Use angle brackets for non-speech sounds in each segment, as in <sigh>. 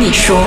你说。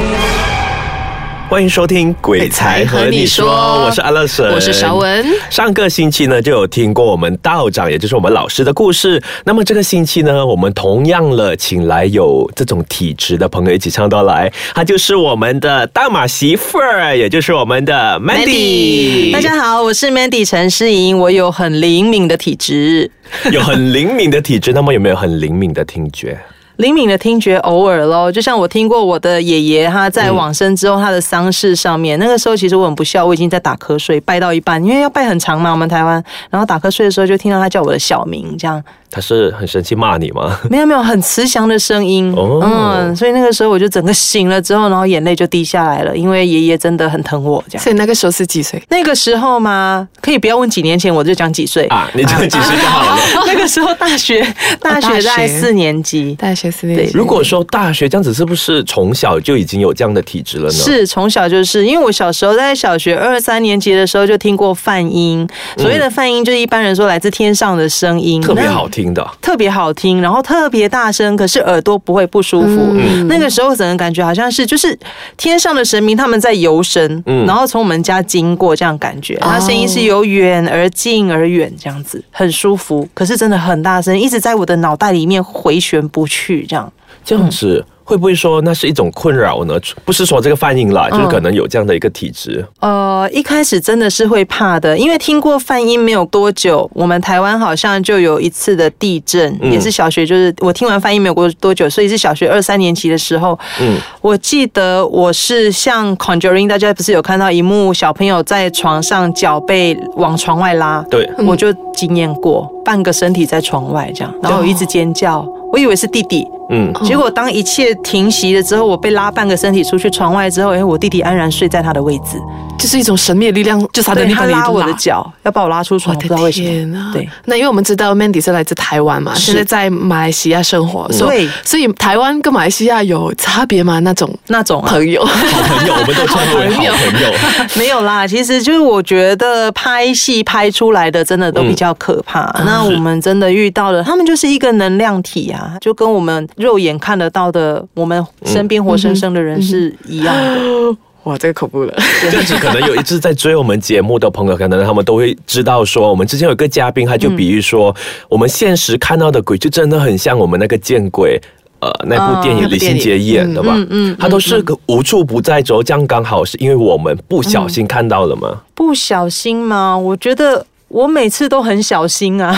欢迎收听《鬼才和你说》，我是阿乐神，我是邵文。上个星期呢，就有听过我们道长，也就是我们老师的故事。那么这个星期呢，我们同样了，请来有这种体质的朋友一起唱到来，他就是我们的大马媳妇儿，也就是我们的 Mandy。大家好，我是 Mandy 陈诗莹，我有很灵敏的体质，<laughs> 有很灵敏的体质。那么有没有很灵敏的听觉？灵敏的听觉偶尔咯，就像我听过我的爷爷他在往生之后，他的丧事上面，那个时候其实我很不孝，我已经在打瞌睡，拜到一半，因为要拜很长嘛，我们台湾，然后打瞌睡的时候就听到他叫我的小名，这样。他是很生气骂你吗？<laughs> 没有没有，很慈祥的声音。哦，嗯，所以那个时候我就整个醒了之后，然后眼泪就滴下来了，因为爷爷真的很疼我。这样。所以那个时候是几岁？那个时候吗？可以不要问几年前，我就讲几岁啊？你讲几岁就好了。<laughs> 那个时候大学，大学在四年级，大学四年级。如果说大学这样子，是不是从小就已经有这样的体质了呢？是从小就是，因为我小时候在小学二三年级的时候就听过泛音，所谓的泛音就是一般人说来自天上的声音，特别好听的，特别好。好听，然后特别大声，可是耳朵不会不舒服。那个时候，整个感觉好像是就是天上的神明他们在游神，然后从我们家经过，这样感觉。他声音是由远而近而远，这样子很舒服。可是真的很大声，一直在我的脑袋里面回旋不去，这样这样子。会不会说那是一种困扰呢？不是说这个泛音啦，就是可能有这样的一个体质。呃，一开始真的是会怕的，因为听过泛音没有多久，我们台湾好像就有一次的地震，也是小学，就是我听完泛音没有过多久，所以是小学二三年级的时候。嗯，我记得我是像 Conjuring，大家不是有看到一幕小朋友在床上脚被往床外拉？对，我就经验过半个身体在床外这样，然后一直尖叫。我以为是弟弟，嗯，结果当一切停息了之后，我被拉半个身体出去窗外之后，哎，我弟弟安然睡在他的位置，就是一种神秘的力量，就是他的他拉我的脚，要把我拉出床，不知道为什么。对，那因为我们知道 Mandy 是来自台湾嘛，现在在马来西亚生活，所以所以台湾跟马来西亚有差别吗？那种那种朋友，好朋友，我们都称为好朋友。<laughs> 没有啦，其实就是我觉得拍戏拍出来的真的都比较可怕。那我们真的遇到了，他们就是一个能量体啊。就跟我们肉眼看得到的，我们身边活生生的人是一样的。<laughs> 哇，这个恐怖了！<laughs> 甚至可能有一直在追我们节目的朋友，可能他们都会知道说，我们之前有一个嘉宾，他就比喻说，我们现实看到的鬼，就真的很像我们那个见鬼，呃，那部电影李心洁演的吧？嗯嗯，他都是个无处不在，这样刚好是因为我们不小心看到了吗？不小心吗？我觉得。我每次都很小心啊，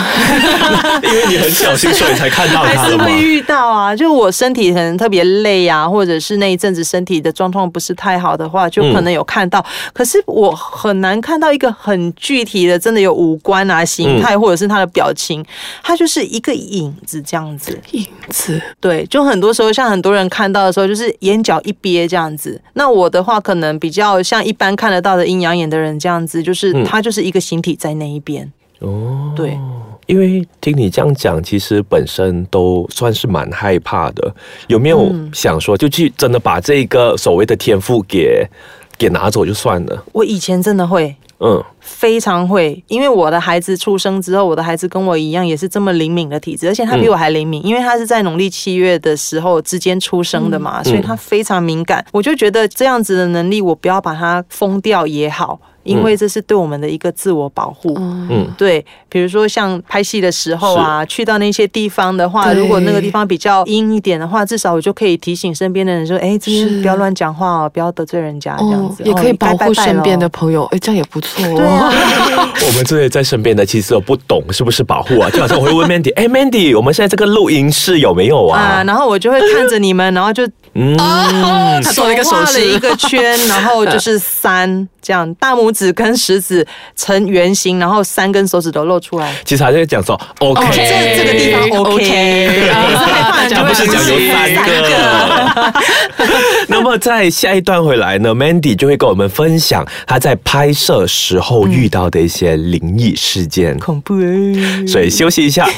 <laughs> 因为你很小心，所以才看到他还是会遇到啊，就我身体可能特别累啊，或者是那一阵子身体的状况不是太好的话，就可能有看到。可是我很难看到一个很具体的，真的有五官啊、形态，或者是他的表情，他就是一个影子这样子。影子，对，就很多时候像很多人看到的时候，就是眼角一憋这样子。那我的话，可能比较像一般看得到的阴阳眼的人这样子，就是他就是一个形体在那一。边哦，对，因为听你这样讲，其实本身都算是蛮害怕的。有没有想说，就去真的把这个所谓的天赋给给拿走就算了？我以前真的会，嗯，非常会，因为我的孩子出生之后，我的孩子跟我一样，也是这么灵敏的体质，而且他比我还灵敏，因为他是在农历七月的时候之间出生的嘛，所以他非常敏感。我就觉得这样子的能力，我不要把它封掉也好。因为这是对我们的一个自我保护，嗯，对，比如说像拍戏的时候啊，去到那些地方的话，如果那个地方比较阴一点的话，至少我就可以提醒身边的人说，哎，这边不要乱讲话哦，不要得罪人家，这样子。也可以保护身边的朋友，哎，这样也不错。对 <laughs> <laughs> 我们这些在身边的其实都不懂是不是保护啊，就好像我会问 Mandy，哎，Mandy，我们现在这个录音室有没有啊？啊，然后我就会看着你们，然后就嗯，他做了一个手势，一个圈，然后就是三。这样大拇指跟食指成圆形，然后三根手指都露出来。其实还在讲说，OK，这这个地方 OK，他不是讲有三个。那么在下一段回来呢，Mandy 就会跟我们分享他在拍摄时候遇到的一些灵异事件，<laughs> 恐怖哎。所以休息一下。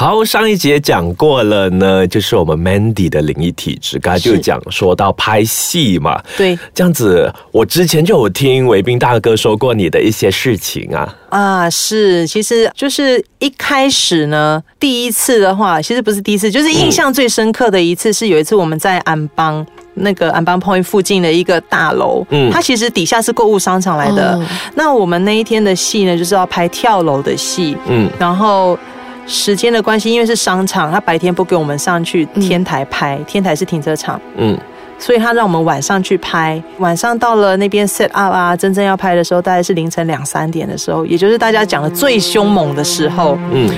好，上一节讲过了呢，就是我们 Mandy 的灵异体质，刚才就讲说到拍戏嘛，对，这样子，我之前就有听韦斌大哥说过你的一些事情啊，啊，是，其实就是一开始呢，第一次的话，其实不是第一次，就是印象最深刻的一次，是有一次我们在安邦。那个安邦 point 附近的一个大楼，嗯，它其实底下是购物商场来的。那我们那一天的戏呢，就是要拍跳楼的戏，嗯，然后时间的关系，因为是商场，他白天不给我们上去天台拍，天台是停车场，嗯。所以他让我们晚上去拍，晚上到了那边 set up 啊，真正要拍的时候，大概是凌晨两三点的时候，也就是大家讲的最凶猛的时候。嗯。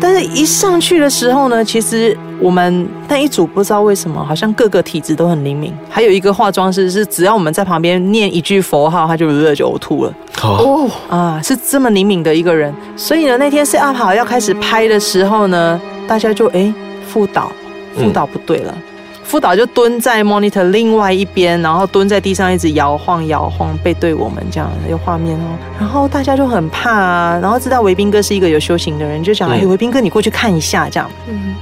但是，一上去的时候呢，其实我们那一组不知道为什么，好像各个体质都很灵敏。还有一个化妆师是，只要我们在旁边念一句佛号，他就热就呕吐了。哦。啊，是这么灵敏的一个人。所以呢，那天 set up 好要开始拍的时候呢，大家就哎，副导，副导不对了。副导就蹲在 monitor 另外一边，然后蹲在地上一直摇晃摇晃，背对我们这样有画面哦。然后大家就很怕啊，然后知道维斌哥是一个有修行的人，就讲哎，维斌哥你过去看一下这样。嗯，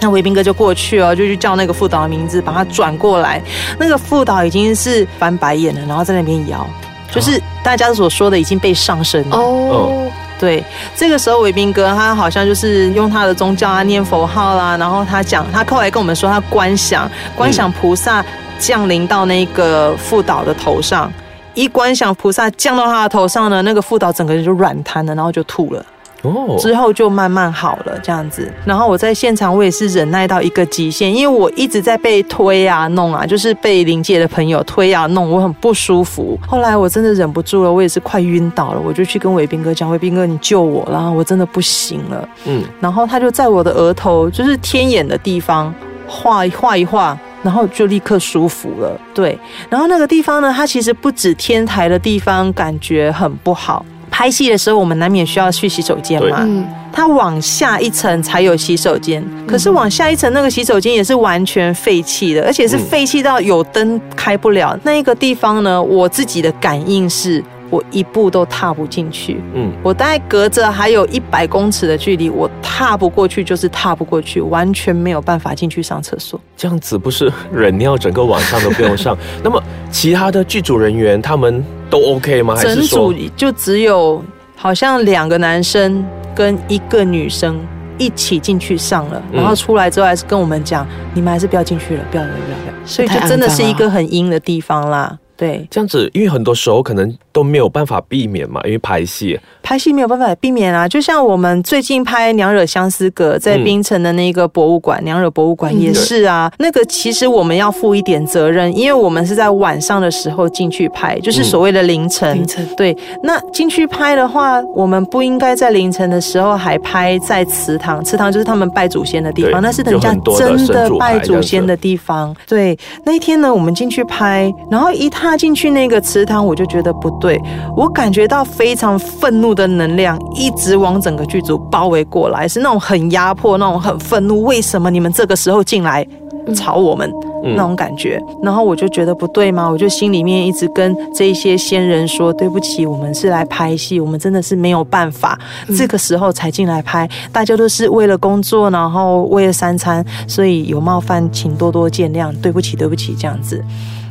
那维斌哥就过去哦，就去叫那个副导的名字，把他转过来。那个副导已经是翻白眼了，然后在那边摇，就是大家所说的已经被上身了哦。对，这个时候伟斌哥他好像就是用他的宗教啊念佛号啦，然后他讲，他后来跟我们说他观想，观想菩萨降临到那个副导的头上，一观想菩萨降到他的头上呢，那个副导整个人就软瘫了，然后就吐了。哦，之后就慢慢好了，这样子。然后我在现场，我也是忍耐到一个极限，因为我一直在被推啊弄啊，就是被临界的朋友推啊弄，我很不舒服。后来我真的忍不住了，我也是快晕倒了，我就去跟伟斌哥讲：“伟斌哥，你救我然后我真的不行了。”嗯，然后他就在我的额头，就是天眼的地方画画一画，然后就立刻舒服了。对，然后那个地方呢，它其实不止天台的地方感觉很不好。拍戏的时候，我们难免需要去洗手间嘛。嗯，它往下一层才有洗手间，可是往下一层那个洗手间也是完全废弃的，而且是废弃到有灯开不了。那一个地方呢，我自己的感应是。我一步都踏不进去，嗯，我大概隔着还有一百公尺的距离，我踏不过去就是踏不过去，完全没有办法进去上厕所。这样子不是忍尿整个晚上都不用上？<laughs> 那么其他的剧组人员他们都 OK 吗？整组就只有好像两个男生跟一个女生一起进去上了，然后出来之后还是跟我们讲，你们还是不要进去了，不要不要不要。所以就真的是一个很阴的地方啦。对，这样子，因为很多时候可能都没有办法避免嘛，因为拍戏，拍戏没有办法避免啊。就像我们最近拍《娘惹相思阁》在槟城的那个博物馆，娘惹博物馆也是啊。那个其实我们要负一点责任，因为我们是在晚上的时候进去拍，就是所谓的凌晨。凌晨对，那进去拍的话，我们不应该在凌晨的时候还拍在祠堂，祠堂就是他们拜祖先的地方，那是人家真的拜祖先的地方。对，那一天呢，我们进去拍，然后一踏。进去那个池塘，我就觉得不对，我感觉到非常愤怒的能量一直往整个剧组包围过来，是那种很压迫、那种很愤怒。为什么你们这个时候进来吵我们那种感觉？然后我就觉得不对嘛？我就心里面一直跟这些先人说：“对不起，我们是来拍戏，我们真的是没有办法，这个时候才进来拍。大家都是为了工作，然后为了三餐，所以有冒犯，请多多见谅。对不起，对不起，这样子。”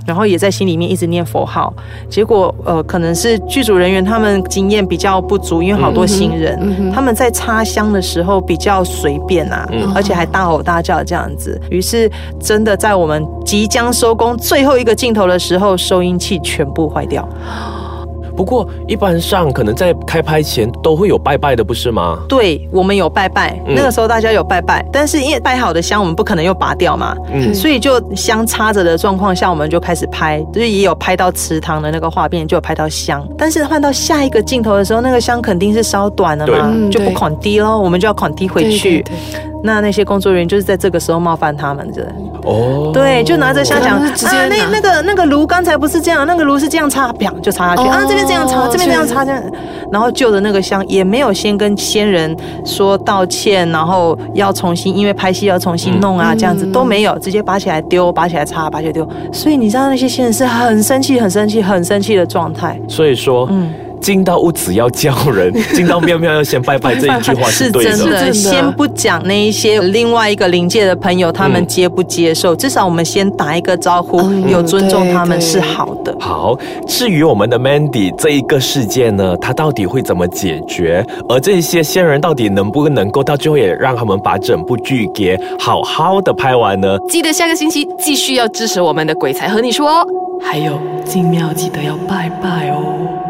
然后也在心里面一直念佛号，结果呃，可能是剧组人员他们经验比较不足，因为好多新人，他们在插香的时候比较随便啊，而且还大吼大叫这样子，于是真的在我们即将收工最后一个镜头的时候，收音器全部坏掉。不过一般上可能在开拍前都会有拜拜的，不是吗？对，我们有拜拜，那个时候大家有拜拜，但是因为拜好的香我们不可能又拔掉嘛，嗯，所以就香插着的状况下，我们就开始拍，就是也有拍到祠堂的那个画面，就有拍到香。但是换到下一个镜头的时候，那个香肯定是烧短了嘛，就不捆低喽，我们就要捆低回去。那那些工作人员就是在这个时候冒犯他们的哦，对，就拿着香讲啊，那那个那个炉刚才不是这样，那个炉是这样插，啪就插下去啊，这边这样插，这边这样插，这样，然后旧的那个香也没有先跟先人说道歉，然后要重新，因为拍戏要重新弄啊，这样子都没有，直接拔起来丢，拔起来插，拔起来丢，所以你知道那些先人是很生气、很生气、很生气的状态。所以说，嗯。进到屋子要叫人，<laughs> 进到庙庙要先拜拜，这一句话是对的。先不讲那一些另外一个灵界的朋友，他们接不接受？至少我们先打一个招呼，有尊重他们是好的。好，至于我们的 Mandy 这一个事件呢，它到底会怎么解决？而这些仙人到底能不能够到最后也让他们把整部剧给好好的拍完呢？记得下个星期继续要支持我们的鬼才和你说，还有进庙记得要拜拜哦。